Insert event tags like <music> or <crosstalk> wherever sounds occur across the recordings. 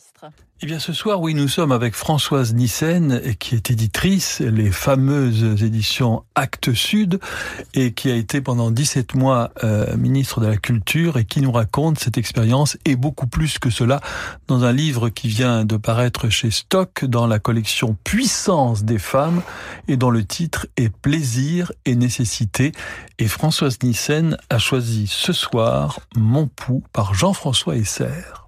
ministre. Eh bien, ce soir, oui, nous sommes avec Françoise Nissen, qui est éditrice, les fameuses éditions Actes Sud, et qui a été pendant 17 mois euh, ministre de la Culture et qui nous raconte cette expérience et beaucoup plus que cela dans un livre qui vient de paraître chez Stock dans la collection Puissance des femmes et dont le titre est Plaisir et nécessité. Et Françoise Nissen a choisi ce soir Mon pouls par Jean-François Esser.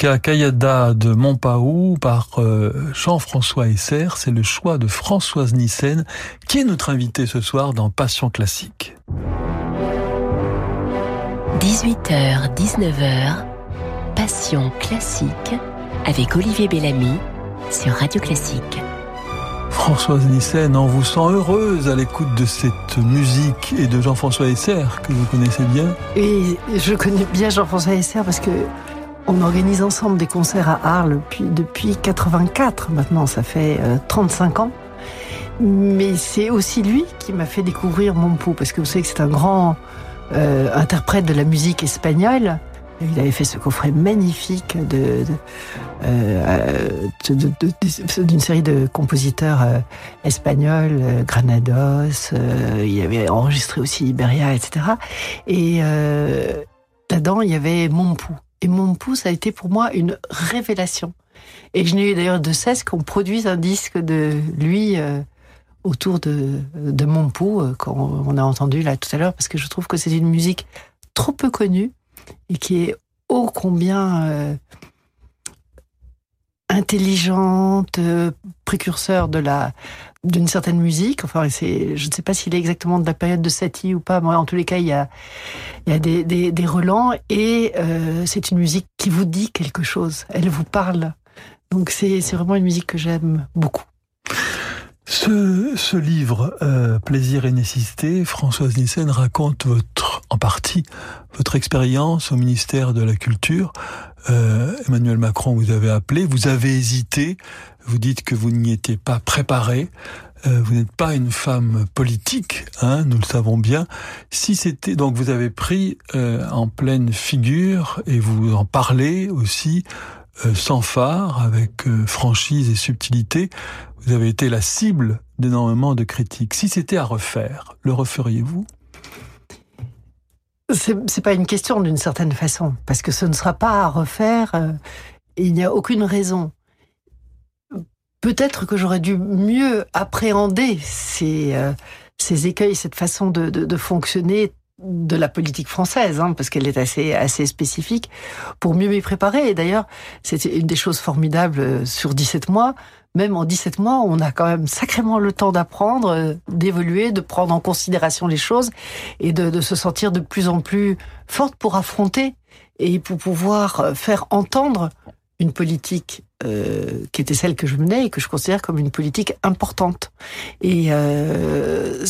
Musica Kayada de Montpaou par euh, Jean-François Esser. C'est le choix de Françoise Nissen qui est notre invitée ce soir dans Passion classique. 18h, 19h, Passion classique avec Olivier Bellamy sur Radio Classique. Françoise Nissen, on vous sent heureuse à l'écoute de cette musique et de Jean-François Esser que vous connaissez bien. Et je connais bien Jean-François Esser parce que on organise ensemble des concerts à Arles depuis, depuis 84 maintenant, ça fait 35 euh, ans. Mais c'est aussi lui qui m'a fait découvrir Montpou, parce que vous savez que c'est un grand euh, interprète de la musique espagnole. Il avait fait ce coffret magnifique de, euh, d'une série de compositeurs espagnols, Granados. il avait enregistré aussi Iberia, etc. Et là-dedans, il y avait Montpou. Et mon pouce a été pour moi une révélation. Et je n'ai eu d'ailleurs de cesse qu'on produise un disque de lui euh, autour de, de mon pouls, euh, qu'on a entendu là tout à l'heure, parce que je trouve que c'est une musique trop peu connue et qui est ô combien euh, intelligente, précurseur de la d'une certaine musique. Enfin, c'est, je ne sais pas s'il est exactement de la période de Satie ou pas. Moi, en tous les cas, il y a, il y a des, relents et euh, c'est une musique qui vous dit quelque chose. Elle vous parle. Donc, c'est, vraiment une musique que j'aime beaucoup. Ce, ce livre, euh, Plaisir et nécessité, Françoise Nissen raconte votre, en partie votre expérience au ministère de la Culture. Euh, Emmanuel Macron vous avez appelé, vous avez hésité, vous dites que vous n'y étiez pas préparé. Euh, vous n'êtes pas une femme politique, hein, nous le savons bien. Si c'était donc vous avez pris euh, en pleine figure et vous en parlez aussi euh, sans phare, avec franchise et subtilité. Vous avez été la cible d'énormément de critiques. Si c'était à refaire, le referiez-vous? C'est pas une question d'une certaine façon, parce que ce ne sera pas à refaire. il n'y a aucune raison peut-être que j'aurais dû mieux appréhender ces, euh, ces écueils, cette façon de, de, de, fonctionner de la politique française, hein, parce qu'elle est assez assez spécifique, pour mieux m'y préparer. Et d'ailleurs, c'est une des choses formidables euh, sur 17 mois. Même en 17 mois, on a quand même sacrément le temps d'apprendre, euh, d'évoluer, de prendre en considération les choses et de, de se sentir de plus en plus forte pour affronter et pour pouvoir faire entendre une politique euh, qui était celle que je menais et que je considère comme une politique importante. Et euh,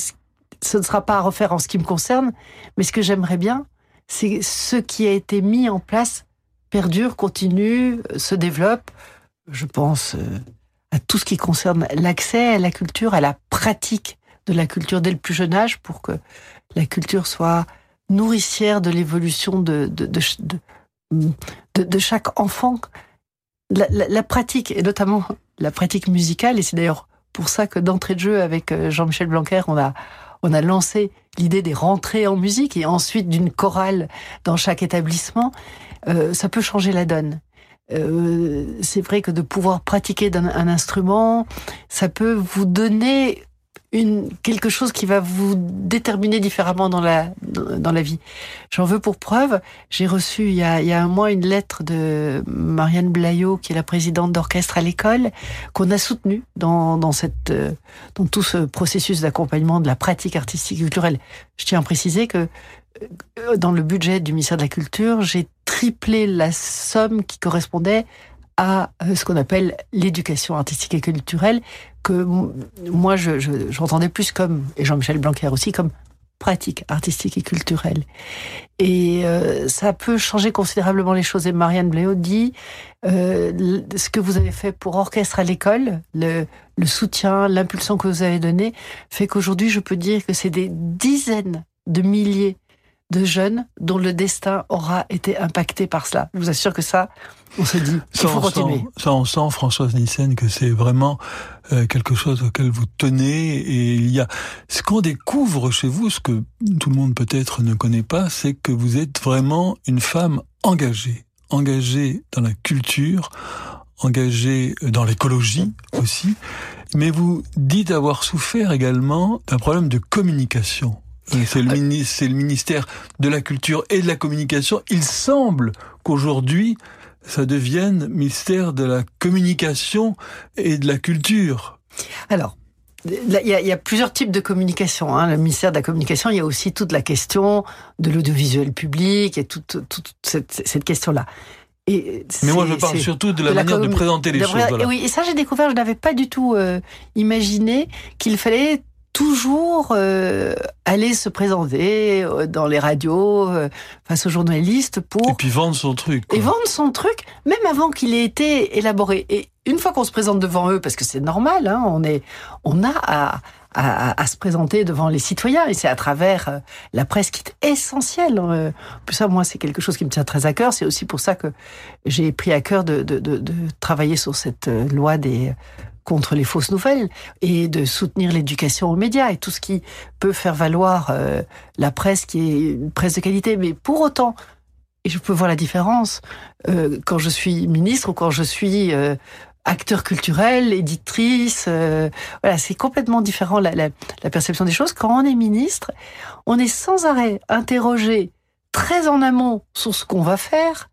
ce ne sera pas à refaire en ce qui me concerne, mais ce que j'aimerais bien, c'est ce qui a été mis en place perdure, continue, se développe. Je pense euh, à tout ce qui concerne l'accès à la culture, à la pratique de la culture dès le plus jeune âge pour que la culture soit nourricière de l'évolution de, de, de, de, de chaque enfant la, la, pratique, et notamment la pratique musicale, et c'est d'ailleurs pour ça que d'entrée de jeu avec euh, Jean-Michel Blanquer, on a, on a lancé l'idée des rentrées en musique et ensuite d'une chorale dans chaque établissement, euh, ça peut changer la donne. Euh, c'est vrai que de pouvoir pratiquer un instrument, ça peut vous donner une quelque chose qui va vous déterminer différemment dans la dans la vie. J'en veux pour preuve, j'ai reçu il y, a, il y a un mois une lettre de Marianne Blayot, qui est la présidente d'orchestre à l'école, qu'on a soutenue dans dans cette dans tout ce processus d'accompagnement de la pratique artistique et culturelle. Je tiens à préciser que euh, dans le budget du ministère de la Culture, j'ai triplé la somme qui correspondait à euh, ce qu'on appelle l'éducation artistique et culturelle, que moi j'entendais je, plus comme, et Jean-Michel Blanquer aussi, comme pratique artistique et culturelle. Et euh, ça peut changer considérablement les choses. Et Marianne Bléau dit, euh, ce que vous avez fait pour orchestre à l'école, le, le soutien, l'impulsion que vous avez donné, fait qu'aujourd'hui je peux dire que c'est des dizaines de milliers de jeunes dont le destin aura été impacté par cela. Je vous assure que ça, on se dit, il faut continuer. ça, on sent, Françoise Nissen, que c'est vraiment euh, quelque chose auquel vous tenez. Et il y a ce qu'on découvre chez vous, ce que tout le monde peut-être ne connaît pas, c'est que vous êtes vraiment une femme engagée, engagée dans la culture, engagée dans l'écologie aussi. Mais vous dites avoir souffert également d'un problème de communication. C'est le, le ministère de la Culture et de la Communication. Il semble qu'aujourd'hui, ça devienne ministère de la communication et de la culture. Alors, il y, a, plusieurs types de communication. Hein. Le ministère de la Communication, il y a aussi toute la question de l'audiovisuel public et toute, cette, question-là. Mais moi, je parle surtout de la manière de présenter les choses. Et oui, et ça, j'ai découvert, je n'avais pas du tout euh, imaginé qu'il fallait toujours euh, aller se présenter euh, dans les radios euh, face aux journalistes pour et puis vendre son truc et vendre son truc même avant qu'il ait été élaboré et une fois qu'on se présente devant eux parce que c'est normal hein, on est on a à, à, à, se présenter devant les citoyens et c'est à travers la presse qui est essentielle. Plus ça, moi, c'est quelque chose qui me tient très à cœur. C'est aussi pour ça que j'ai pris à cœur de, de, de, de travailler sur cette loi des contre les fausses nouvelles et de soutenir l'éducation aux médias et tout ce qui peut faire valoir euh, la presse qui est une presse de qualité. Mais pour autant, et je peux voir la différence euh, quand je suis ministre ou quand je suis euh, acteur culturel, éditrice. voilà, c'est complètement différent la, perception des choses. Quand on est ministre, on est sans arrêt interrogé très en amont sur ce qu'on va faire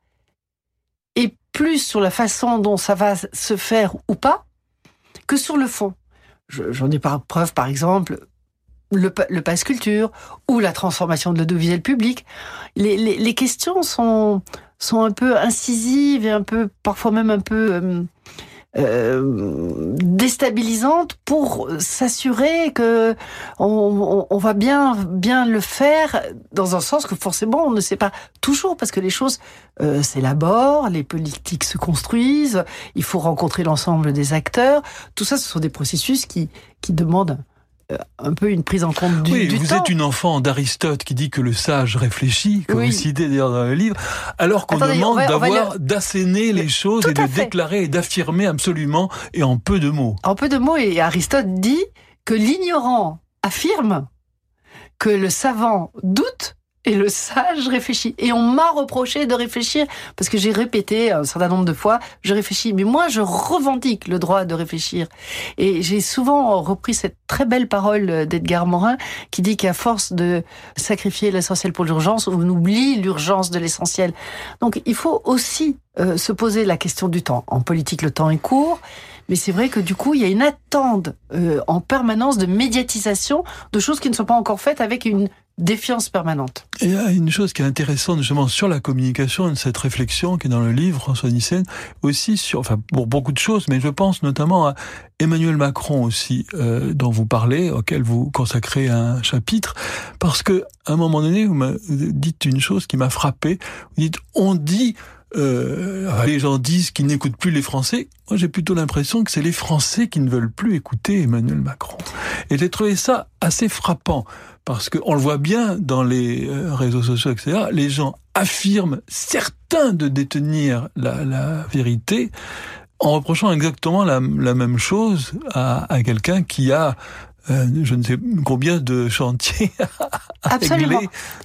et plus sur la façon dont ça va se faire ou pas que sur le fond. J'en ai par preuve, par exemple, le, passe culture ou la transformation de l'audiovisuel public. Les, les, questions sont, sont un peu incisives et un peu, parfois même un peu euh, euh, déstabilisante pour s'assurer que on, va bien bien le faire dans un sens que forcément on ne sait pas toujours parce que les choses euh, s'élaborent, les politiques se construisent, il faut rencontrer l'ensemble des acteurs. Tout ça, ce sont des processus qui qui demandent un peu une prise en compte du, oui, vous êtes une enfant d'Aristote qui dit que le sage réfléchit, que vous citez d'ailleurs dans le livre, alors qu'on demande d'avoir, d'asséner les choses et de déclarer et d'affirmer absolument et en peu de mots. En peu de mots, et Aristote dit que l'ignorant affirme, que le savant doute et le sage réfléchit. Et on m'a reproché de réfléchir parce que j'ai répété un certain nombre de fois, je réfléchis. Mais moi, je revendique le droit de réfléchir. Et j'ai souvent repris cette très belle parole d'Edgar Morin qui dit qu'à force de sacrifier l'essentiel pour l'urgence, on oublie l'urgence de l'essentiel. Donc, il faut aussi euh, se poser la question du temps. En politique, le temps est court. Mais c'est vrai que du coup, il y a une attente euh, en permanence de médiatisation de choses qui ne sont pas encore faites avec une défiance permanente. Et il y a une chose qui est intéressante justement sur la communication, cette réflexion qui est dans le livre, François Nissen, aussi sur, enfin pour beaucoup de choses, mais je pense notamment à Emmanuel Macron aussi, euh, dont vous parlez, auquel vous consacrez un chapitre, parce que à un moment donné, vous me dites une chose qui m'a frappé. Vous dites, on dit euh, les gens disent qu'ils n'écoutent plus les Français. Moi, j'ai plutôt l'impression que c'est les Français qui ne veulent plus écouter Emmanuel Macron. Et j'ai trouvé ça assez frappant parce qu'on le voit bien dans les euh, réseaux sociaux, etc. Les gens affirment certains de détenir la, vérité en reprochant exactement la, même chose à, quelqu'un qui a euh, je ne sais combien de chantiers <laughs> à Absolument.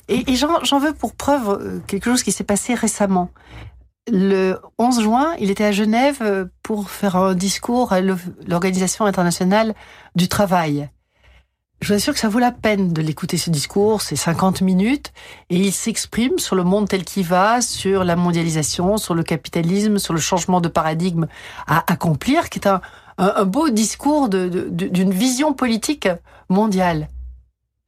Et, et j'en veux pour preuve euh, quelque chose qui s'est passé récemment. Le 11 juin, il était à Genève pour faire un discours à l'Organisation internationale du travail je vous assure que ça vaut la peine de l'écouter ce discours, c'est 50 minutes, et il s'exprime sur le monde tel qu'il va, sur la mondialisation, sur le capitalisme, sur le changement de paradigme à accomplir, qui est un, un, beau discours d'une vision politique mondiale.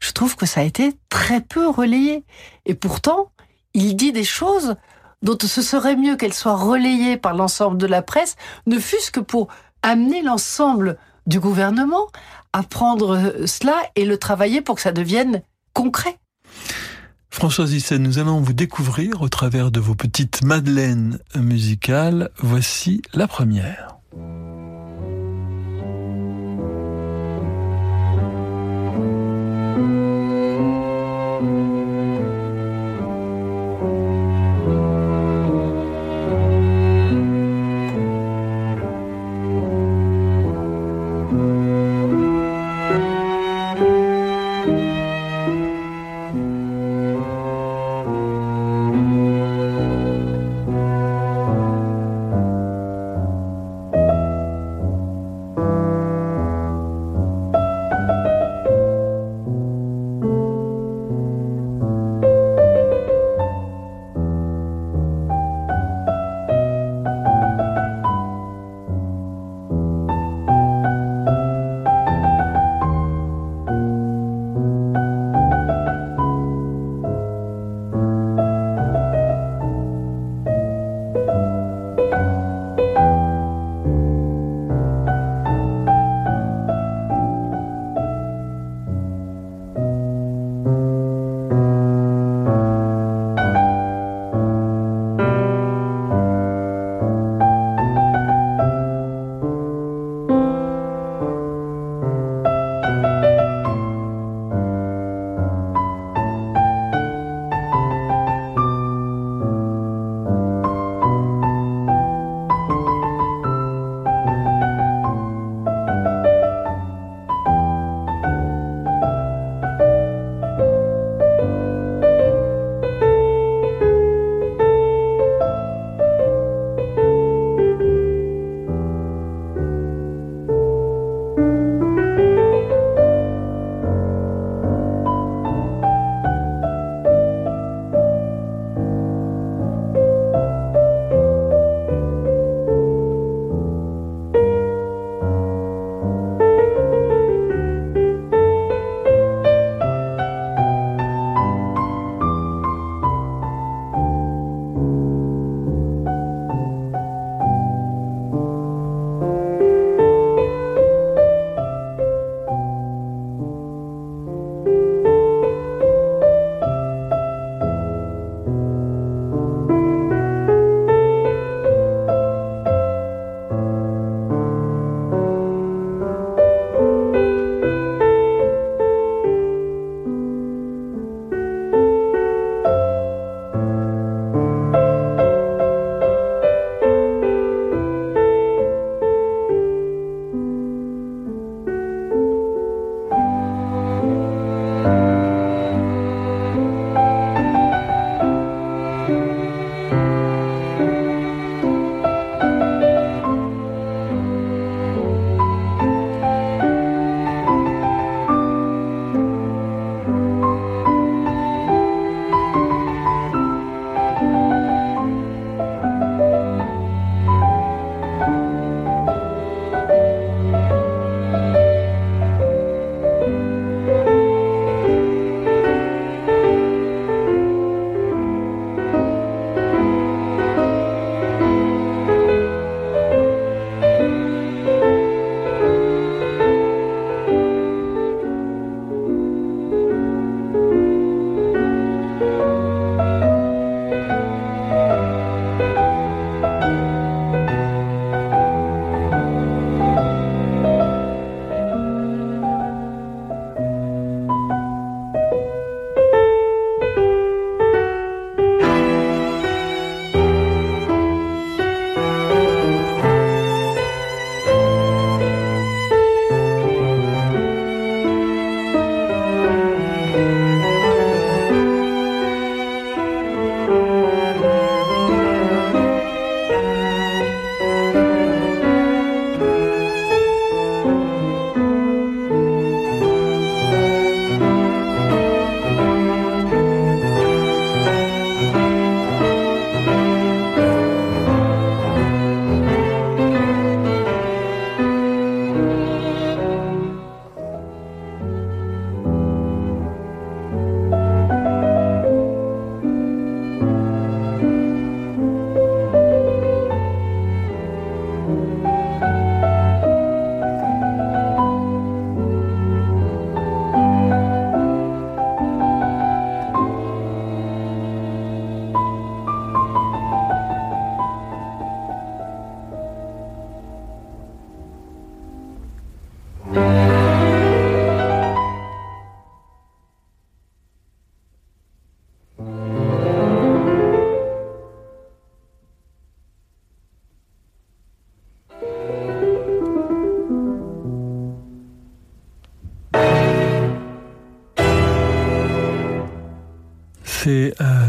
Je trouve que ça a été très peu relayé. Et pourtant, il dit des choses dont ce serait mieux qu'elles soient relayées par l'ensemble de la presse, ne fût-ce que pour amener l'ensemble du gouvernement apprendre cela et le travailler pour que ça devienne concret. Françoise Hyssen, nous allons vous découvrir au travers de vos petites madeleines musicales. Voici la première.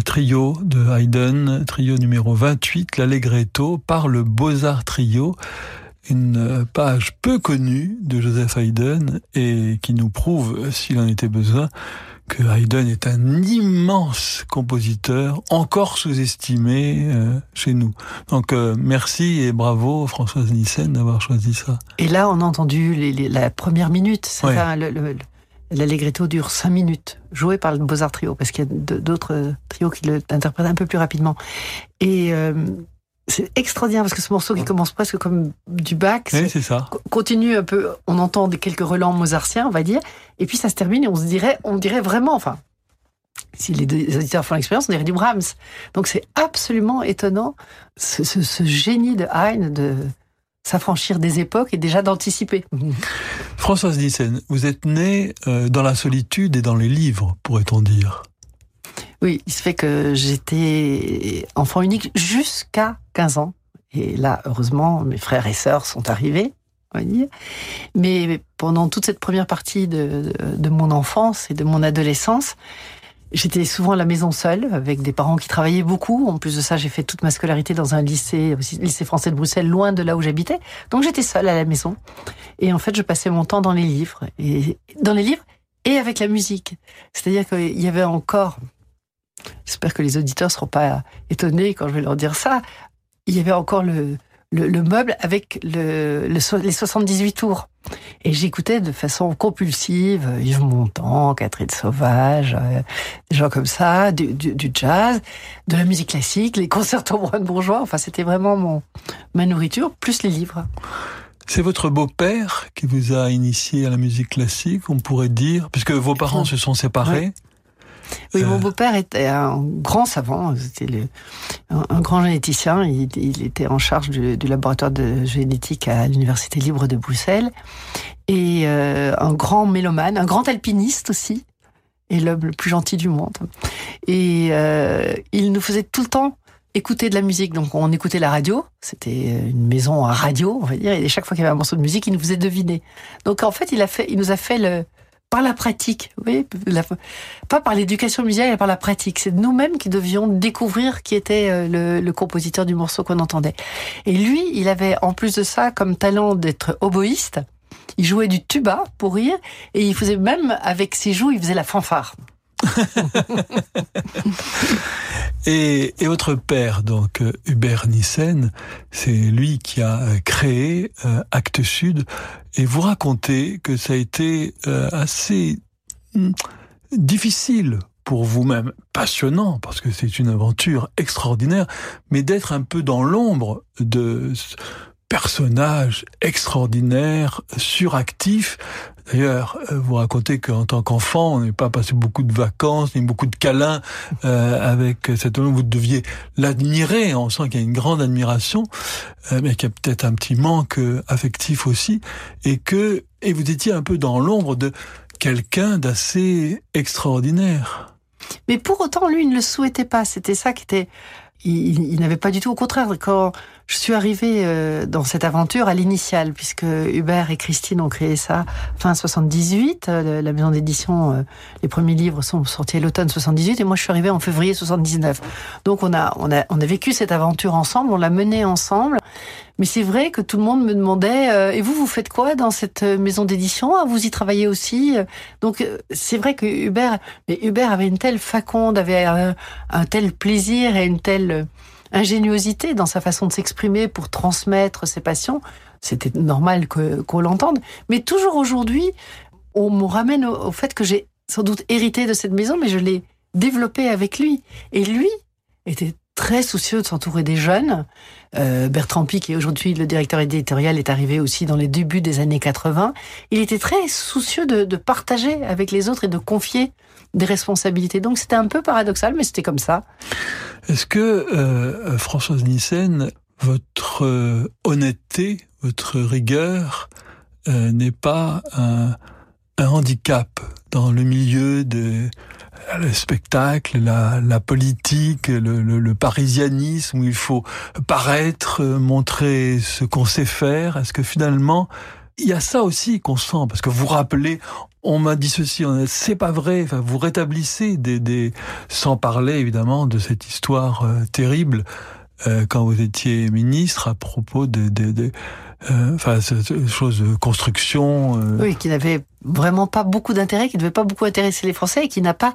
Trio de Haydn, trio numéro 28, l'Allegretto, par le Beaux-Arts Trio une page peu connue de Joseph Haydn et qui nous prouve, s'il en était besoin, que Haydn est un immense compositeur, encore sous-estimé euh, chez nous. Donc euh, merci et bravo Françoise Nissen d'avoir choisi ça. Et là, on a entendu la première minute. L'Allegretto dure cinq minutes, joué par le Beaux-Arts Trio, parce qu'il y a d'autres trios qui l'interprètent un peu plus rapidement. Et euh, c'est extraordinaire parce que ce morceau qui commence presque comme du Bach, oui, c'est ça. Continue un peu, on entend des quelques relents mozartiens, on va dire, et puis ça se termine et on se dirait, on dirait vraiment, enfin, si les, deux, auditeurs font l'expérience, on dirait du Brahms. Donc c'est absolument étonnant ce, ce, génie de Haydn de s'affranchir des époques et déjà d'anticiper. Françoise Nissen, vous êtes née euh, dans la solitude et dans les livres, pourrait-on dire. Oui, il se fait que j'étais enfant unique jusqu'à 15 ans. Et là, heureusement, mes frères et sœurs sont arrivés, on va dire. Mais pendant toute cette première partie de, mon enfance et de mon adolescence, J'étais souvent à la maison seule, avec des parents qui travaillaient beaucoup. En plus de ça, j'ai fait toute ma scolarité dans un lycée, lycée français de Bruxelles, loin de là où j'habitais. Donc j'étais seule à la maison. Et en fait, je passais mon temps dans les livres. Et dans les livres et avec la musique. C'est-à-dire qu'il y avait encore, j'espère que les auditeurs seront pas étonnés quand je vais leur dire ça, il y avait encore le, le, meuble avec le, les 78 tours. Et j'écoutais de façon compulsive Yves Montand, Catherine Sauvage, euh, des gens comme ça, du, du, jazz, de la musique classique, les concertos bourgeois. Enfin, c'était vraiment mon, ma nourriture, plus les livres. C'est votre beau-père qui vous a initié à la musique classique, on pourrait dire, puisque vos parents se sont séparés. Oui, mon euh. beau-père était un grand savant, c'était un, grand généticien. Il, était en charge du, laboratoire de génétique à l'Université libre de Bruxelles. Et euh, un grand mélomane, un grand alpiniste aussi, et l'homme le plus gentil du monde. Et euh, il nous faisait tout le temps écouter de la musique. Donc on écoutait la radio, c'était une maison à radio, on va dire, et chaque fois qu'il y avait un morceau de musique, il nous faisait deviner. Donc en fait, il a fait, il nous a fait le, par la pratique, oui, pas par l'éducation musicale, mais par la pratique. C'est nous-mêmes qui devions découvrir qui était euh, le, compositeur du morceau qu'on entendait. Et lui, il avait en plus de ça comme talent d'être oboïste. Il jouait du tuba pour rire et il faisait même avec ses joues, il faisait la fanfare. <laughs> et, votre père, donc euh, Hubert Nissen, c'est lui qui a euh, créé euh, Actes Sud. Et vous racontez que ça a été assez hmm, difficile pour vous-même, passionnant, parce que c'est une aventure extraordinaire, mais d'être un peu dans l'ombre de personnage extraordinaire, suractif, D'ailleurs, euh, vous racontez qu'en tant qu'enfant, on n'est pas passé beaucoup de vacances, ni beaucoup de câlins euh, avec cet homme. Vous deviez l'admirer. On sent qu'il y a une grande admiration, euh, mais qu'il y a peut-être un petit manque affectif aussi, et que et vous étiez un peu dans l'ombre de quelqu'un d'assez extraordinaire. Mais pour autant, lui, il ne le souhaitait pas. C'était ça qui était il, n'avait pas du tout. Au contraire, quand je suis arrivée euh, dans cette aventure à l'initiale, puisque Hubert et Christine ont créé ça fin 78, euh, la maison d'édition, euh, les premiers livres sont sortis l'automne 78, et moi je suis arrivée en février 79. Donc on a, on a, on a vécu cette aventure ensemble, on l'a menée ensemble, mais c'est vrai que tout le monde me demandait et vous vous faites quoi dans cette maison d'édition? Ah, Vous y travaillez aussi Donc c'est vrai que Hubert, mais Hubert avait une telle faconde, avait un, tel plaisir et une telle ingéniosité dans sa façon de s'exprimer pour transmettre ses passions. C'était normal qu'on l'entende, mais toujours aujourd'hui, on me ramène au, fait que j'ai sans doute hérité de cette maison, mais je l'ai développée avec lui. Et lui était très soucieux de s'entourer des jeunes. Euh, Bertrand Pic, qui est aujourd'hui le directeur éditorial, est arrivé aussi dans les débuts des années 80. Il était très soucieux de, de partager avec les autres et de confier des responsabilités. Donc c'était un peu paradoxal, mais c'était comme ça. Est-ce que, euh, Françoise Nissen, votre euh, honnêteté, votre rigueur euh, n'est pas un, handicap dans le milieu de le spectacle, la, la politique, le, le, le, parisianisme, où il faut paraître, montrer ce qu'on sait faire? Est-ce que finalement, il y a ça aussi qu'on sent? Parce que vous rappelez, on m'a dit ceci, c'est pas vrai. Enfin, vous rétablissez des, des, sans parler évidemment de cette histoire euh, terrible euh, quand vous étiez ministre à propos de, de, de euh, enfin, chose de construction. Euh. Oui, qui n'avait vraiment pas beaucoup d'intérêt, qui ne devait pas beaucoup intéresser les Français et qui n'a pas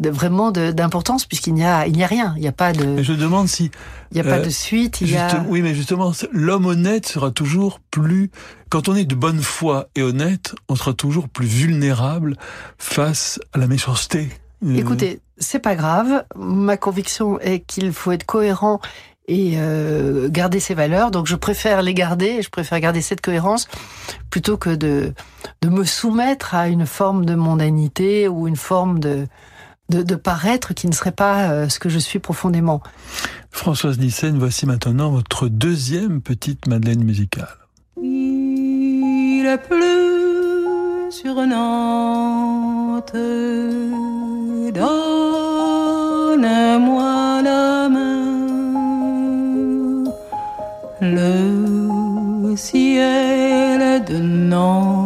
de, vraiment d'importance puisqu'il n'y a, il n'y a rien. Il n'y a pas de. je demande si. Il n'y a pas de suite. Il y a... Oui, mais justement, l'homme honnête sera toujours plus. Quand on est de bonne foi et honnête, on sera toujours plus vulnérable face à la méchanceté. Écoutez, c'est pas grave. Ma conviction est qu'il faut être cohérent et euh, garder ses valeurs. Donc je préfère les garder, je préfère garder cette cohérence plutôt que de, de me soumettre à une forme de mondanité ou une forme de, de, de paraître qui ne serait pas euh, ce que je suis profondément. Françoise Nissen, voici maintenant votre deuxième petite Madeleine musicale. Il a plu sur Nantes, donne-moi la main le ciel de Nantes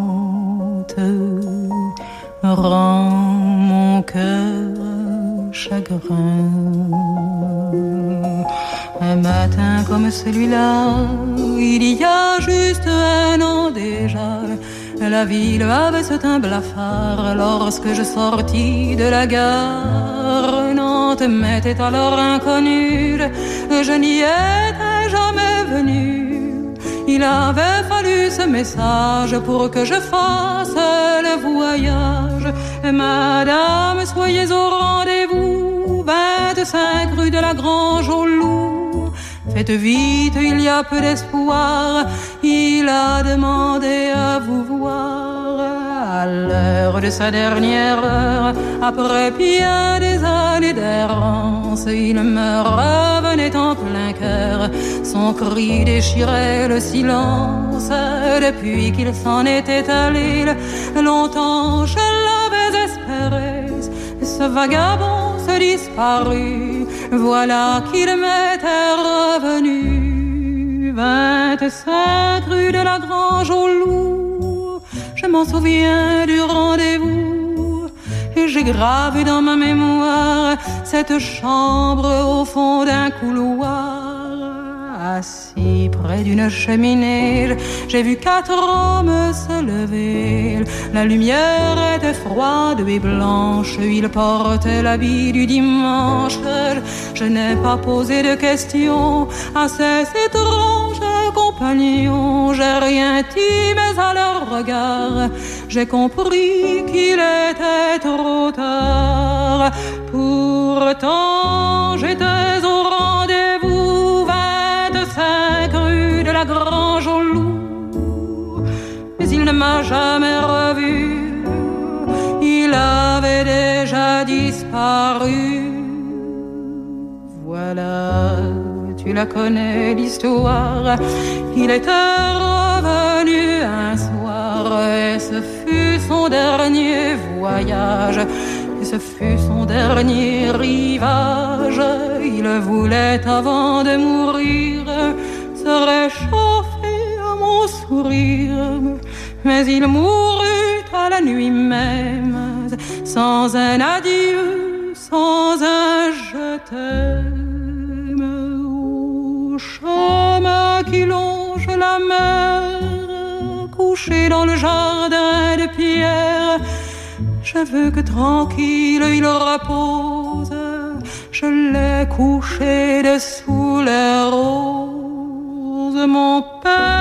Un matin comme celui-là, il y a juste un an déjà, la ville avait ce teint blafard lorsque je sortis de la gare. Nantes m'était alors inconnue, je n'y étais jamais venu. Il avait fallu ce message pour que je fasse le voyage. Madame, soyez au rendez-vous, 25 rue de la Grange au Loup. Faites vite, il y a peu d'espoir. Il a demandé à vous voir à l'heure de sa dernière heure. Après bien des années d'errance, il me revenait en plein cœur. Son cri déchirait le silence. Depuis qu'il s'en était allé, longtemps je l'avais espéré. Ce vagabond se disparut, voilà qu'il m'était revenu. 25 rue de la Grange au Loup, je m'en souviens du rendez-vous. Et j'ai gravé dans ma mémoire cette chambre au fond d'un couloir Assis près d'une cheminée, j'ai vu quatre hommes se lever. La lumière était froide et blanche, ils portaient l'habit du dimanche. Je n'ai pas posé de questions à ces étranges compagnons. J'ai rien dit, mais à leur regard, j'ai compris qu'il était trop tard. Pourtant, j'étais m'a jamais revu, il avait déjà disparu. Voilà, tu la connais l'histoire. Il était revenu un soir et ce fut son dernier voyage. Et ce fut son dernier rivage. Il voulait avant de mourir réchauffer à mon sourire. Mais il mourut à la nuit même, sans un adieu, sans un je t'aime. Au chemin qui longe la mer, couché dans le jardin de pierre, je veux que tranquille il repose. Je l'ai couché dessous les roses mon père,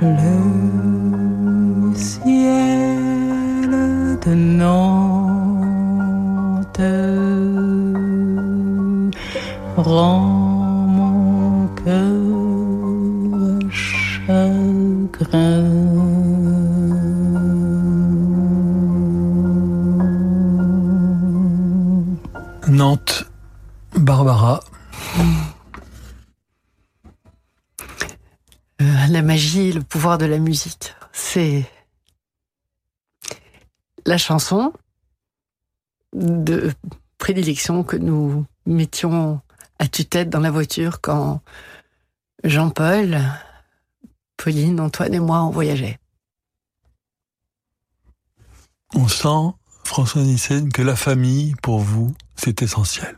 Le ciel de Nantes rend de la musique, c'est la chanson de prédilection que nous mettions à tue-tête dans la voiture quand Jean-Paul, Pauline, Antoine et moi on voyageait. On sent, François Nissen, que la famille, pour vous, c'est essentiel.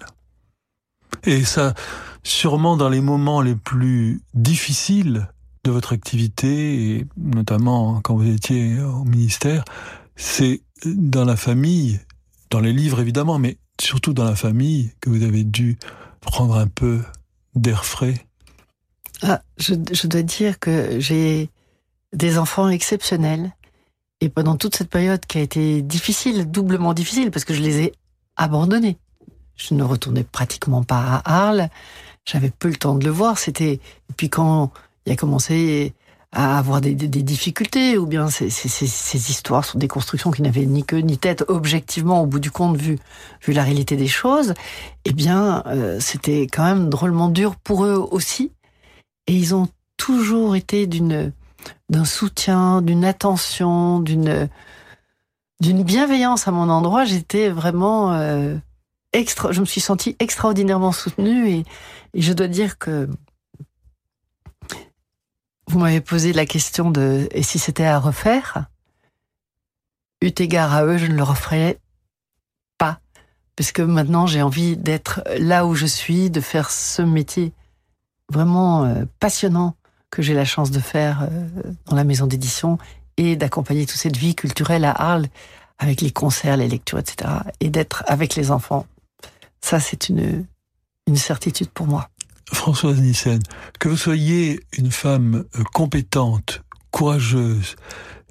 Et ça, sûrement dans les moments les plus difficiles de votre activité, et notamment quand vous étiez au ministère, c'est dans la famille, dans les livres évidemment, mais surtout dans la famille, que vous avez dû prendre un peu d'air frais ah, je, dois dire que j'ai des enfants exceptionnels. Et pendant toute cette période qui a été difficile, doublement difficile, parce que je les ai abandonnés. Je ne retournais pratiquement pas à Arles. J'avais peu le temps de le voir. C'était, puis quand il a commencé à avoir des, difficultés, ou bien ces, histoires sont des constructions qui n'avaient ni queue ni tête, objectivement, au bout du compte, vu, la réalité des choses, eh bien, euh, c'était quand même drôlement dur pour eux aussi. Et ils ont toujours été d'un soutien, d'une attention, d'une d'une bienveillance à mon endroit. J'étais vraiment euh, extra. Je me suis sentie extraordinairement soutenue et je dois dire que vous m'avez posé la question de et si c'était à refaire? Eu égard à eux, je ne le referais pas. Parce que maintenant, j'ai envie d'être là où je suis, de faire ce métier vraiment euh, passionnant que j'ai la chance de faire euh, dans la maison d'édition et d'accompagner toute cette vie culturelle à Arles avec les concerts, les lectures, etc. Et d'être avec les enfants. Ça, c'est une certitude pour moi. Françoise Nissen, que vous soyez une femme euh, compétente, courageuse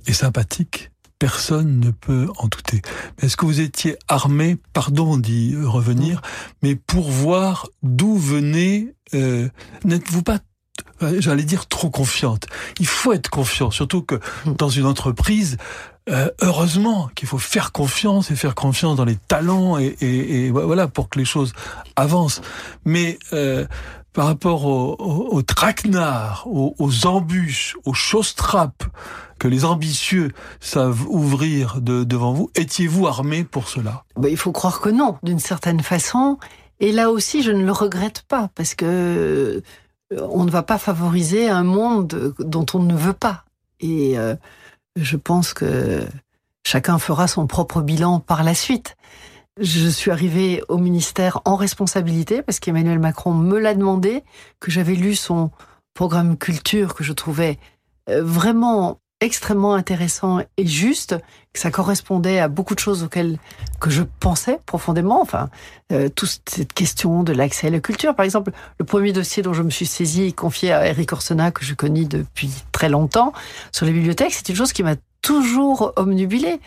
et sympathique, personne ne peut en douter. Est-ce que vous étiez armé, pardon d'y revenir, mais pour voir d'où venait, euh, n'êtes-vous pas euh, j'allais dire trop confiante? Il faut être confiant, surtout que hmm. dans une entreprise, euh, heureusement qu'il faut faire confiance et faire confiance dans les talents et, et, et voilà pour que les choses avancent. Mais euh, par rapport aux au, au traquenards, aux, aux, embûches, aux choses-trappes que les ambitieux savent ouvrir de, devant vous, étiez-vous armé pour cela? Bah, Il faut croire que non, d'une certaine façon. Et là aussi, je ne le regrette pas, parce que euh, on ne va pas favoriser un monde dont on ne veut pas. Et euh, je pense que chacun fera son propre bilan par la suite. Je suis arrivée au ministère en responsabilité parce qu'Emmanuel Macron me l'a demandé, que j'avais lu son programme culture que je trouvais euh, vraiment extrêmement intéressant et juste, que ça correspondait à beaucoup de choses auxquelles que je pensais profondément. Enfin, euh, toute cette question de l'accès à la culture, par exemple, le premier dossier dont je me suis saisie et confié à Eric Orsena, que je connais depuis très longtemps, sur les bibliothèques, c'est une chose qui m'a toujours omnubilée.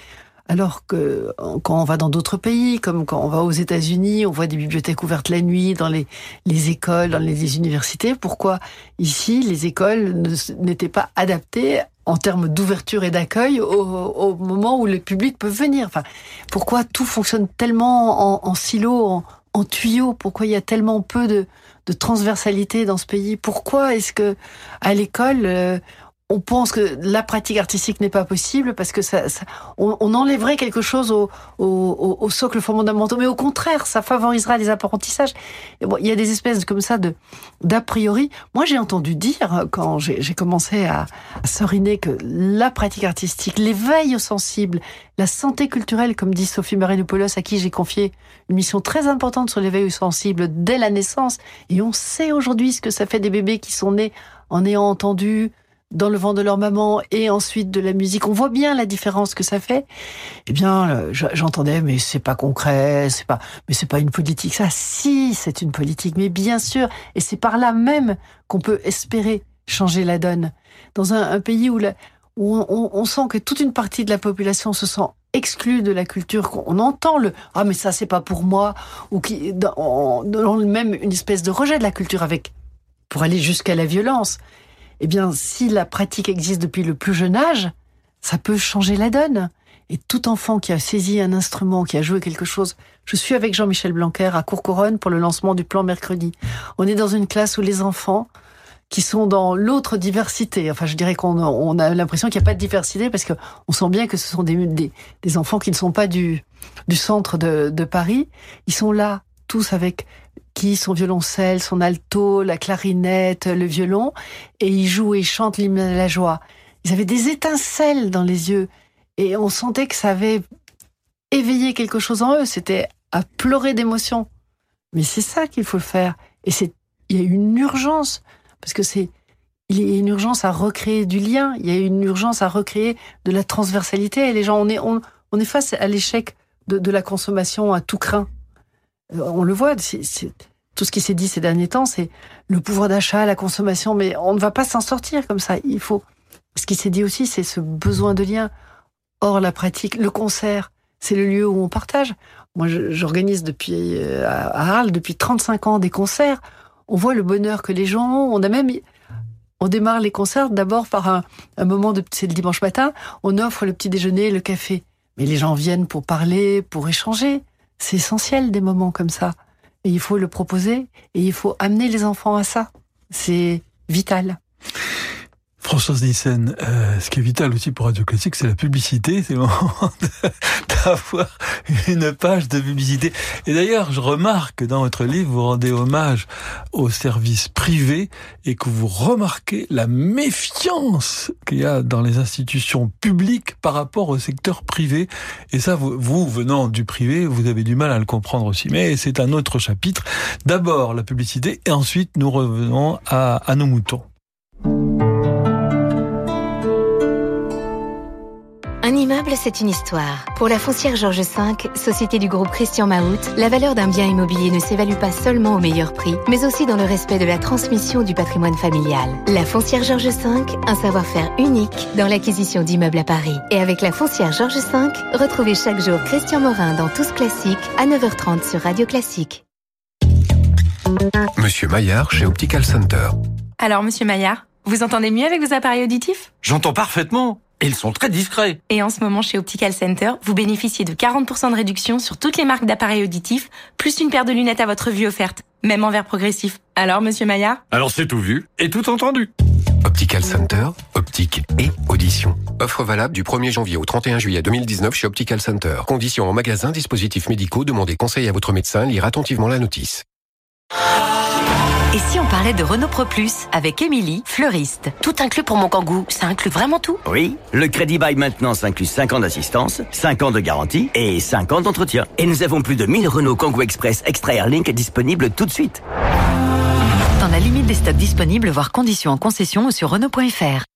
Alors que quand on va dans d'autres pays, comme quand on va aux États-Unis, on voit des bibliothèques ouvertes la nuit dans les, les écoles, dans les universités. Pourquoi ici les écoles n'étaient pas adaptées en termes d'ouverture et d'accueil au, moment où le public peut venir? Enfin, pourquoi tout fonctionne tellement en, en silo, en, en tuyau? Pourquoi il y a tellement peu de, de transversalité dans ce pays? Pourquoi est-ce que à l'école euh, on pense que la pratique artistique n'est pas possible parce que ça, ça on, enlèverait quelque chose au, au, au, socle fondamental. Mais au contraire, ça favorisera les apprentissages. Bon, il y a des espèces comme ça de d'a priori. Moi, j'ai entendu dire quand j'ai commencé à, à s'oriner que la pratique artistique, l'éveil au sensible, la santé culturelle, comme dit Sophie Marinopoulos, à qui j'ai confié une mission très importante sur l'éveil au sensible dès la naissance. Et on sait aujourd'hui ce que ça fait des bébés qui sont nés en ayant entendu dans le vent de leur maman et ensuite de la musique. On voit bien la différence que ça fait. Eh bien, euh, j'entendais, mais c'est pas concret, c'est pas, mais c'est pas une politique. Ça, si, c'est une politique, mais bien sûr. Et c'est par là même qu'on peut espérer changer la donne. Dans un, pays où, on, sent que toute une partie de la population se sent exclue de la culture, qu'on entend le ah mais ça c'est pas pour moi ou qui dans, dans même une espèce de rejet de la culture avec pour aller jusqu'à la violence eh bien, si la pratique existe depuis le plus jeune âge, ça peut changer la donne. Et tout enfant qui a saisi un instrument, qui a joué quelque chose, je suis avec Jean-Michel Blanquer à Courcouronne pour le lancement du plan mercredi. On est dans une classe où les enfants qui sont dans l'autre diversité. Enfin, je dirais qu'on on a l'impression qu'il n'y a pas de diversité parce que on sent bien que ce sont des, des, enfants qui ne sont pas du, du centre de, de Paris. Ils sont là tous avec qui son violoncelle, son alto, la clarinette, le violon, et ils jouent et chantent l'hymne de la joie. Ils avaient des étincelles dans les yeux, et on sentait que ça avait éveillé quelque chose en eux. C'était à pleurer d'émotion. Mais c'est ça qu'il faut faire. Et c'est, il y a une urgence, parce que c'est, il y a une urgence à recréer du lien, il y a une urgence à recréer de la transversalité. Et les gens, on est, on est face à l'échec de, de la consommation à tout craint. Euh, on le voit, c'est, tout ce qui s'est dit ces derniers temps, c'est le pouvoir d'achat, la consommation, mais on ne va pas s'en sortir comme ça. Il faut. Ce qui s'est dit aussi, c'est ce besoin de lien. Or, la pratique, le concert, c'est le lieu où on partage. Moi, j'organise depuis euh, à Arles depuis 35 ans des concerts. On voit le bonheur que les gens ont. On a même on démarre les concerts d'abord par un, un moment de c'est le dimanche matin. On offre le petit déjeuner, le café. Mais les gens viennent pour parler, pour échanger. C'est essentiel des moments comme ça. Et il faut le proposer et il faut amener les enfants à ça. C'est vital. Françoise Nissen, euh, ce qui est vital aussi pour Radio Classique, c'est la publicité. C'est le moment <laughs> d'avoir une page de publicité. Et d'ailleurs, je remarque que dans votre livre, vous rendez hommage aux services privés et que vous remarquez la méfiance qu'il y a dans les institutions publiques par rapport au secteur privé. Et ça, vous, vous venant du privé, vous avez du mal à le comprendre aussi. Mais c'est un autre chapitre. D'abord la publicité et ensuite nous revenons à, à nos moutons. Un immeuble, c'est une histoire. Pour la foncière Georges V, société du groupe Christian Mahout, la valeur d'un bien immobilier ne s'évalue pas seulement au meilleur prix, mais aussi dans le respect de la transmission du patrimoine familial. La foncière Georges V, un savoir-faire unique dans l'acquisition d'immeubles à Paris. Et avec la foncière Georges V, retrouvez chaque jour Christian Morin dans Tous Classiques à 9h30 sur Radio Classique. Monsieur Maillard chez Optical Center. Alors, monsieur Maillard, vous entendez mieux avec vos appareils auditifs? J'entends parfaitement. Et ils sont très discrets. Et en ce moment, chez Optical Center, vous bénéficiez de 40% de réduction sur toutes les marques d'appareils auditifs, plus une paire de lunettes à votre vue offerte, même en verre progressif. Alors, monsieur Maillard Alors c'est tout vu et tout entendu. Optical Center, optique et audition. Offre valable du 1er janvier au 31 juillet 2019 chez Optical Center. Conditions en magasin, dispositifs médicaux, demandez conseil à votre médecin, lire attentivement la notice. Et si on parlait de Renault Pro Plus avec Émilie, fleuriste Tout inclus pour mon kangou, ça inclut vraiment tout Oui, le crédit bail maintenance inclut 5 ans d'assistance, 5 ans de garantie et 5 ans d'entretien. Et nous avons plus de 1000 Renault Kangoo Express Extra Airlink disponibles tout de suite. Dans la limite des stocks disponibles, voire conditions en concession ou sur Renault.fr.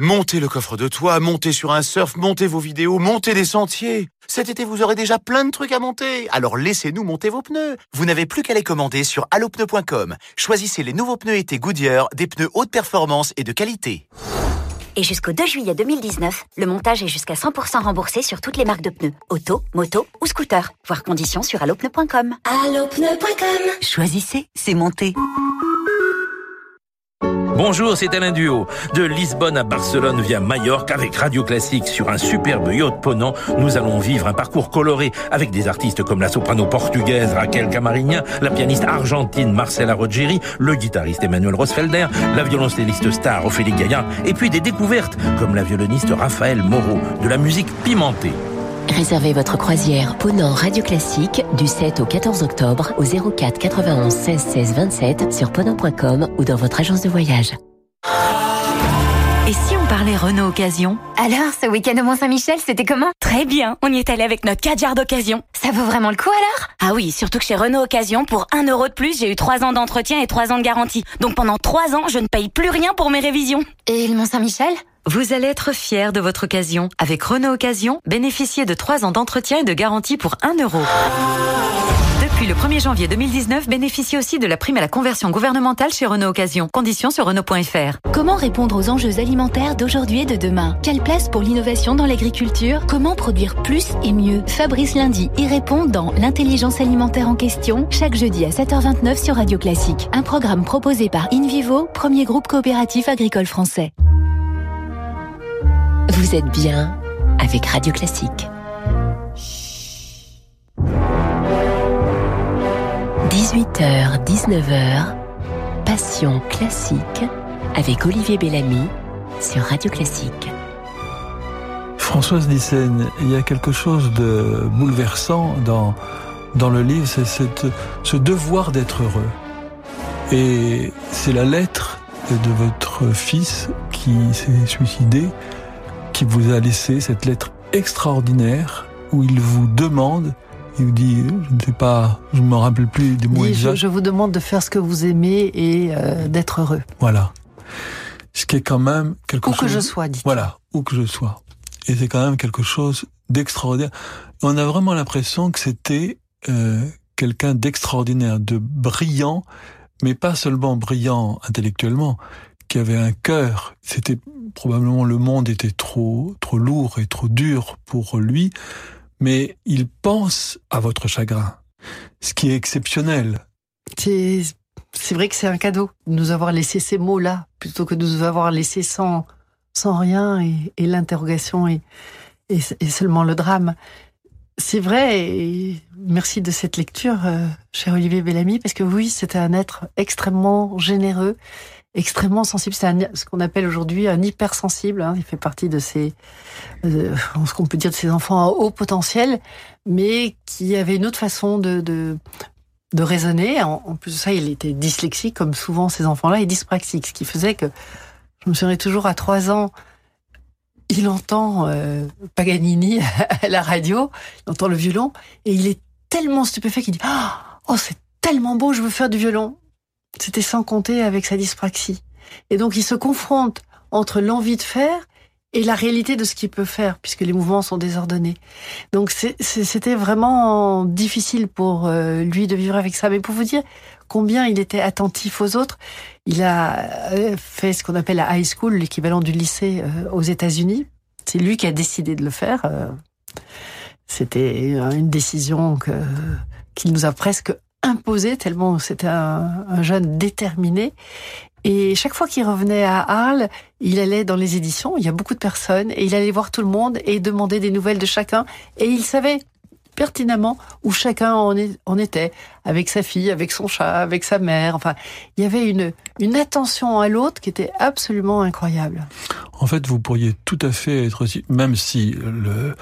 Montez le coffre de toit, montez sur un surf, montez vos vidéos, montez des sentiers. Cet été, vous aurez déjà plein de trucs à monter. Alors laissez-nous monter vos pneus. Vous n'avez plus qu'à les commander sur allopneu.com. Choisissez les nouveaux pneus été Goodyear, des pneus haute performance et de qualité. Et jusqu'au 2 juillet 2019, le montage est jusqu'à 100% remboursé sur toutes les marques de pneus, auto, moto ou scooter. Voir conditions sur allopneu.com. Allopneu.com Choisissez, c'est monté. Bonjour, c'est Alain Duo. De Lisbonne à Barcelone via Majorque avec Radio Classique sur un superbe yacht ponant. Nous allons vivre un parcours coloré avec des artistes comme la soprano portugaise Raquel Camarinha, la pianiste argentine Marcela Rogeri, le guitariste Emmanuel Rosfelder, la violoncelliste star Ophélie Gaillard et puis des découvertes comme la violoniste Raphaël Moreau, de la musique pimentée. Réservez votre croisière Ponant Radio Classique du 7 au 14 octobre au 04 91 16 16 27 sur ponant.com ou dans votre agence de voyage. Et si on parlait Renault Occasion? Alors, ce week-end au Mont-Saint-Michel, c'était comment? Très bien, on y est allé avec notre 4 d'occasion. Ça vaut vraiment le coup alors? Ah oui, surtout que chez Renault Occasion, pour 1 euro de plus, j'ai eu 3 ans d'entretien et 3 ans de garantie. Donc pendant 3 ans, je ne paye plus rien pour mes révisions. Et le Mont-Saint-Michel? Vous allez être fier de votre occasion. Avec Renault Occasion, bénéficiez de 3 ans d'entretien et de garantie pour 1 euro. De Depuis le 1er janvier 2019, bénéficiez aussi de la prime à la conversion gouvernementale chez Renault Occasion. Conditions sur Renault.fr. Comment répondre aux enjeux alimentaires d'aujourd'hui et de demain? Quelle place pour l'innovation dans l'agriculture? Comment produire plus et mieux? Fabrice Lundi y répond dans L'intelligence alimentaire en question, chaque jeudi à 7h29 sur Radio Classique. Un programme proposé par InVivo, premier groupe coopératif agricole français. Vous êtes bien avec Radio Classique. 18h, 19h, Passion classique avec Olivier Bellamy sur Radio Classique. Françoise Nissen, il y a quelque chose de bouleversant dans, dans le livre, c'est ce devoir d'être heureux. Et c'est la lettre de votre fils qui s'est suicidé, qui vous a laissé cette lettre extraordinaire où il vous demande il vous dit, je ne sais pas, je ne me rappelle plus des mots exacts. Je, vous demande de faire ce que vous aimez et euh, d'être heureux. Voilà. Ce qui est quand même quelque où chose. Où que je sois, dit. Voilà, où que je sois. Et c'est quand même quelque chose d'extraordinaire. On a vraiment l'impression que c'était euh, quelqu'un d'extraordinaire, de brillant, mais pas seulement brillant intellectuellement, qui avait un cœur. C'était probablement le monde était trop trop lourd et trop dur pour lui, mais il pense à votre chagrin, ce qui est exceptionnel. C'est vrai que c'est un cadeau de nous avoir laissé ces mots-là plutôt que de nous avoir laissé sans sans rien et, l'interrogation et, et, et, seulement le drame. C'est vrai, et merci de cette lecture, euh, cher Olivier Bellamy, parce que oui, c'était un être extrêmement généreux, extrêmement sensible. C'est ce qu'on appelle aujourd'hui un hypersensible. Hein. Il fait partie de ces, ce qu'on peut dire de ces enfants à haut potentiel, mais qui avait une autre façon de, de, de raisonner. En, plus de ça, il était dyslexique, comme souvent ces enfants-là, et dyspraxique, ce qui faisait que je me souviens toujours à trois ans, il entend euh, Paganini <laughs> à la radio, il entend le violon, et il est tellement stupéfait qu'il dit Oh, c'est tellement beau, je veux faire du violon. C'était sans compter avec sa dyspraxie. Et donc il se confronte entre l'envie de faire et la réalité de ce qu'il peut faire, puisque les mouvements sont désordonnés. Donc c'était vraiment difficile pour euh, lui de vivre avec ça. Mais pour vous dire combien il était attentif aux autres, il a euh, fait ce qu'on appelle la high school, l'équivalent du lycée euh, aux États-Unis. C'est lui qui a décidé de le faire. C'était une décision qu'il nous a presque imposée, tellement c'était un, un jeune déterminé. Et chaque fois qu'il revenait à Arles, il allait dans les éditions, il y a beaucoup de personnes, et il allait voir tout le monde et demander des nouvelles de chacun. Et il savait pertinemment où chacun en, était, avec sa fille, avec son chat, avec sa mère. Enfin, il y avait une, une attention à l'autre qui était absolument incroyable. En fait, vous pourriez tout à fait être même si le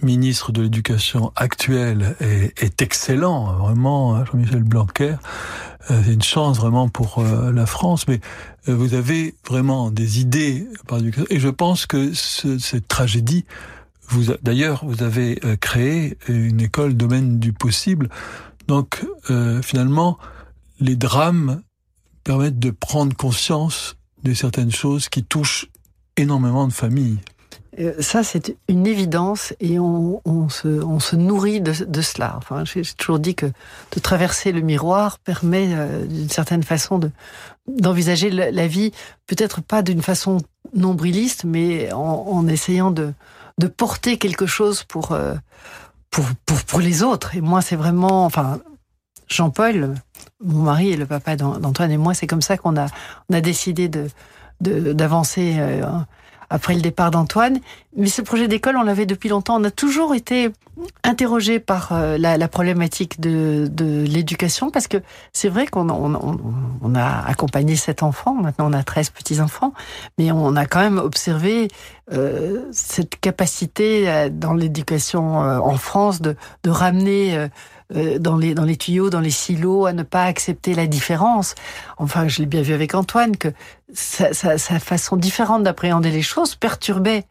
ministre de l'Éducation actuel est, excellent, vraiment, hein, Jean-Michel Blanquer, euh, c'est une chance vraiment pour euh, la France, mais euh, vous avez vraiment des idées par l'éducation. Et je pense que ce, cette tragédie, d'ailleurs, vous avez créé une école domaine du possible. Donc, finalement, les drames permettent de prendre conscience de certaines choses qui touchent énormément de familles. Euh, ça, c'est une évidence et on, se, nourrit de, cela. Enfin, j'ai toujours dit que de traverser le miroir permet, euh, d'une certaine façon, de d'envisager la, vie, peut-être pas d'une façon nombriliste, mais en, essayant de, de porter quelque chose pour, euh, pour, pour, pour les autres. Et moi, c'est vraiment, enfin, Jean-Paul, mon mari et le papa d'Antoine et moi, c'est comme ça qu'on a, on a décidé de d'avancer euh, après le départ d'Antoine. Mais ce projet d'école, on l'avait depuis longtemps. On a toujours été interrogé par euh, la, problématique de, de l'éducation parce que c'est vrai qu'on on, on, on, a accompagné sept enfants. Maintenant, on a 13 petits-enfants. Mais on a quand même observé euh, cette capacité euh, dans l'éducation euh, en France de, de ramener dans les, dans les tuyaux, dans les silos, à ne pas accepter la différence. Enfin, je l'ai bien vu avec Antoine, que sa, sa, sa façon différente d'appréhender les choses perturbait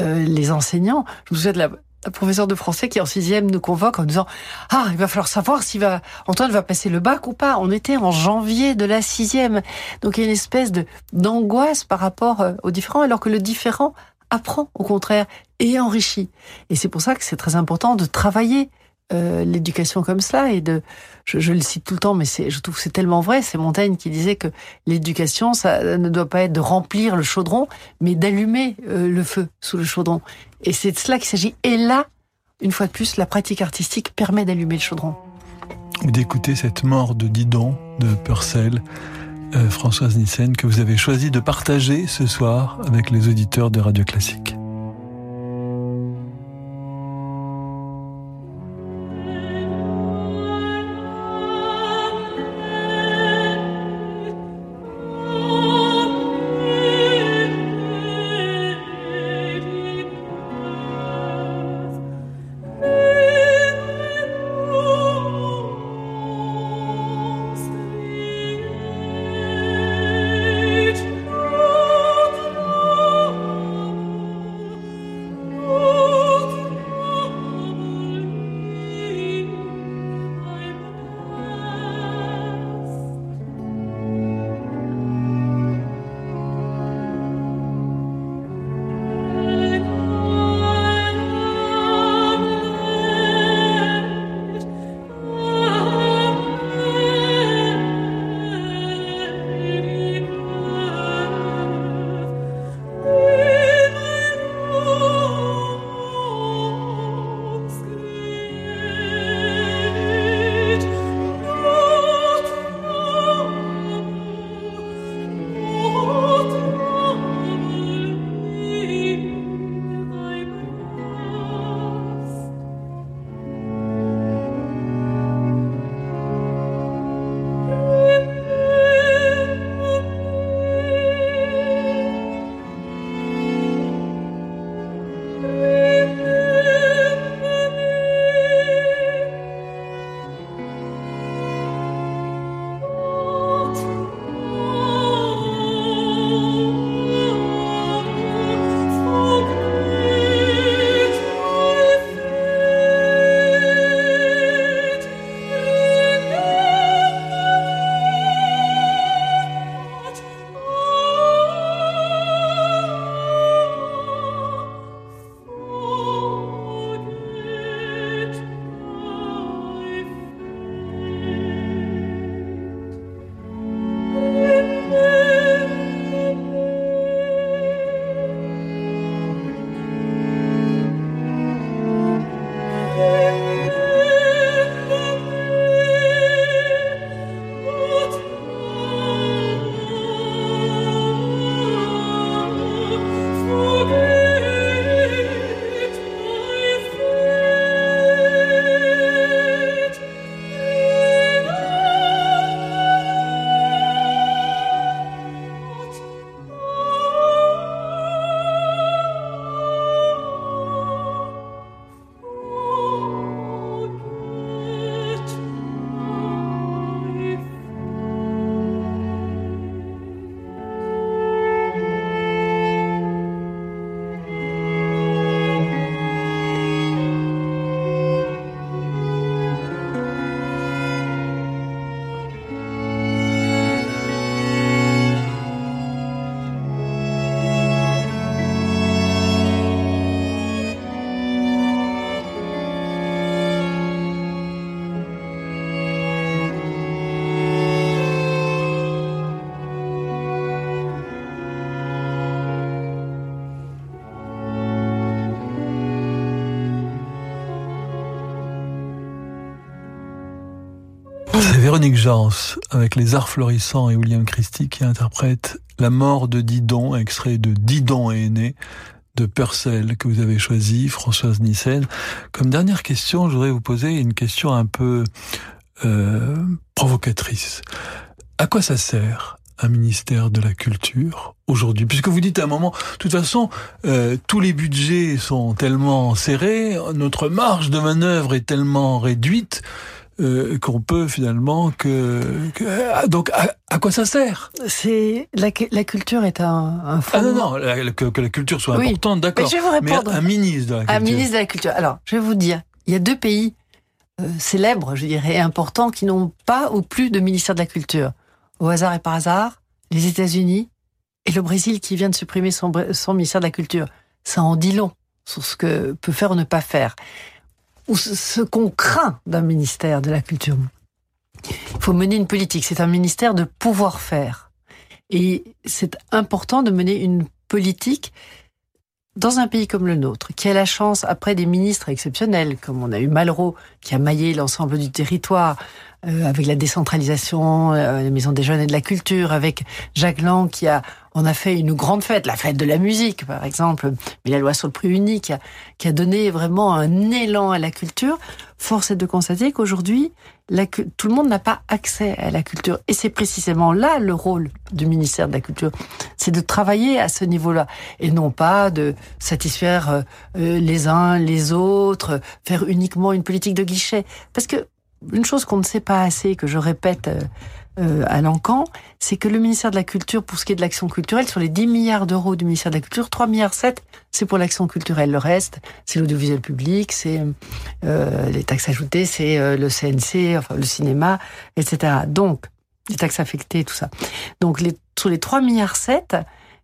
euh, les enseignants. Je me souviens de la, la professeure de français qui en sixième nous convoque en disant ah il va falloir savoir si va Antoine va passer le bac ou pas. On était en janvier de la sixième, donc il y a une espèce d'angoisse par rapport euh, au différent, alors que le différent apprend au contraire et enrichit. Et c'est pour ça que c'est très important de travailler euh, l'éducation comme cela et de je, le cite tout le temps mais c'est je trouve que c'est tellement vrai c'est Montaigne qui disait que l'éducation ça ne doit pas être de remplir le chaudron mais d'allumer euh, le feu sous le chaudron. Et c'est de cela qu'il s'agit. Et là une fois de plus la pratique artistique permet d'allumer le chaudron. Ou d'écouter cette mort de Didon de Purcell euh, Françoise Nissen que vous avez choisi de partager ce soir avec les auditeurs de Radio Classique Véronique Jans, avec les arts florissants et William Christie, qui interprète La mort de Didon, extrait de Didon est né, de Purcell, que vous avez choisi, Françoise Nissen. Comme dernière question, je voudrais vous poser une question un peu euh, provocatrice. À quoi ça sert un ministère de la culture aujourd'hui? Puisque vous dites à un moment, de toute façon, euh, tous les budgets sont tellement serrés, notre marge de manœuvre est tellement réduite euh, qu'on peut finalement que, ah, donc à, quoi ça sert? C'est la, la, culture est un, un Ah non non que, la culture soit importante d'accord. Mais je vais vous répondre. un ministre de la culture. Un ministre de la culture. Alors je vais vous dire, il y a deux pays euh, célèbres, je dirais, et importants qui n'ont pas ou plus de ministère de la culture. Au hasard et par hasard, les États-Unis et le Brésil qui vient de supprimer son, son ministère de la culture. Ça en dit long sur ce que peut faire ou ne pas faire ou ce qu'on craint d'un ministère de la culture. Il faut mener une politique. C'est un ministère de pouvoir faire. Et c'est important de mener une politique dans un pays comme le nôtre, qui a la chance, après des ministres exceptionnels, comme on a eu Malraux, qui a maillé l'ensemble du territoire, euh, avec la décentralisation, euh, la Maison des Jeunes et de la Culture, avec Jacques Lang qui a, on a fait une grande fête, la fête de la musique par exemple, mais la loi sur le prix unique qui a, donné vraiment un élan à la culture. Force est de constater qu'aujourd'hui, tout le monde n'a pas accès à la culture. Et c'est précisément là le rôle du ministère de la Culture. C'est de travailler à ce niveau-là. Et non pas de satisfaire euh, les uns, les autres, faire uniquement une politique de guichet. Parce que une chose qu'on ne sait pas assez, que je répète euh, euh, à l'encan, c'est que le ministère de la Culture, pour ce qui est de l'action culturelle, sur les 10 milliards d'euros du ministère de la Culture, 3 milliards 7, c'est pour l'action culturelle. Le reste, c'est l'audiovisuel public, c'est euh, les taxes ajoutées, c'est le CNC, enfin le cinéma, etc. Donc, les taxes affectées, tout ça. Donc, les, sur les 3 milliards 7,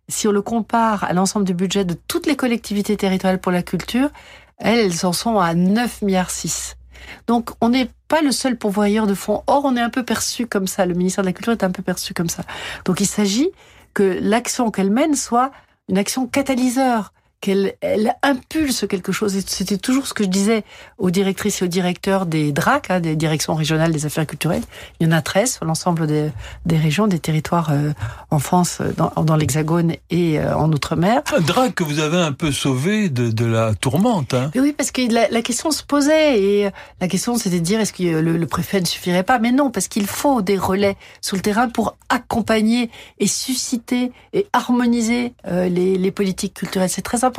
si on le compare à l'ensemble du budget de toutes les collectivités territoriales pour la culture, elles, elles en sont à 9 milliards 6. Donc on n'est pas le seul pourvoyeur de fonds. Or, on est un peu perçu comme ça. Le ministère de la Culture est un peu perçu comme ça. Donc il s'agit que l'action qu'elle mène soit une action catalyseur qu'elle elle impulse quelque chose. Et c'était toujours ce que je disais aux directrices et aux directeurs des DRAC, hein, des directions régionales des affaires culturelles. Il y en a 13 sur l'ensemble des, des, régions, des territoires euh, en France, dans, dans l'Hexagone et euh, en Outre-mer. Un DRAC que vous avez un peu sauvé de, de la tourmente. Hein. oui, parce que la, la, question se posait et euh, la question c'était de dire est-ce que le, le, préfet ne suffirait pas? Mais non, parce qu'il faut des relais sur le terrain pour accompagner et susciter et harmoniser les, les politiques culturelles. C'est très important.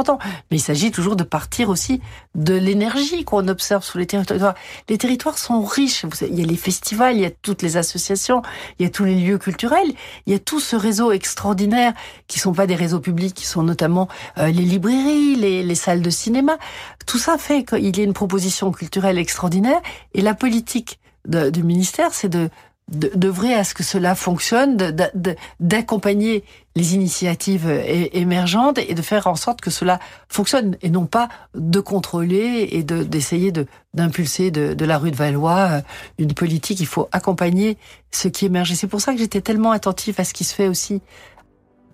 Mais il s'agit toujours de partir aussi de l'énergie qu'on observe sur les territoires. Les territoires sont riches. Il y a les festivals, il y a toutes les associations, il y a tous les lieux culturels, il y a tout ce réseau extraordinaire qui sont pas des réseaux publics, qui sont notamment euh, les librairies, les, les salles de cinéma. Tout ça fait qu'il y a une proposition culturelle extraordinaire et la politique du ministère, c'est de d'œuvrer à ce que cela fonctionne, d'accompagner les initiatives émergentes et de faire en sorte que cela fonctionne et non pas de contrôler et d'essayer de, d'impulser de, de, la rue de Valois euh, une politique. Il faut accompagner ce qui émerge. Et c'est pour ça que j'étais tellement attentif à ce qui se fait aussi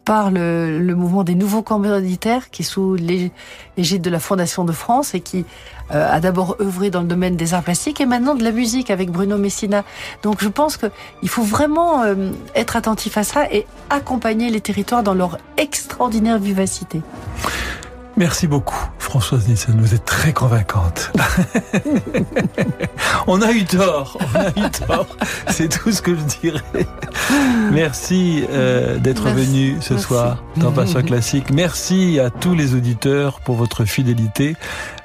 par le, le, mouvement des nouveaux commanditaires qui est sous l'égide de la Fondation de France et qui euh, a d'abord œuvré dans le domaine des arts plastiques et maintenant de la musique avec Bruno Messina. Donc je pense qu'il faut vraiment euh, être attentif à ça et accompagner les territoires dans leur extraordinaire vivacité. Merci beaucoup, Françoise Nissen. Vous êtes très convaincante. <laughs> on a eu tort. On a eu tort. C'est tout ce que je dirais. Merci euh, d'être venu ce Merci. soir dans Passion Classique. Merci à tous les auditeurs pour votre fidélité.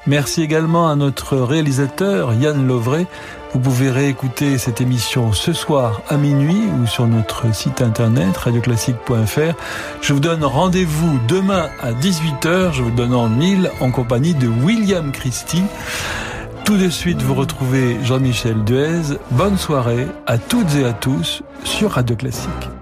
Merci également à notre réalisateur Yann Lovray. Vous pouvez réécouter cette émission ce soir à minuit ou sur notre site internet radioclassique.fr. Je vous donne rendez-vous demain à 18h. Je vous donne en mille en compagnie de William Christie. Tout de suite, vous retrouvez Jean-Michel Duez. Bonne soirée à toutes et à tous sur Radio Classique.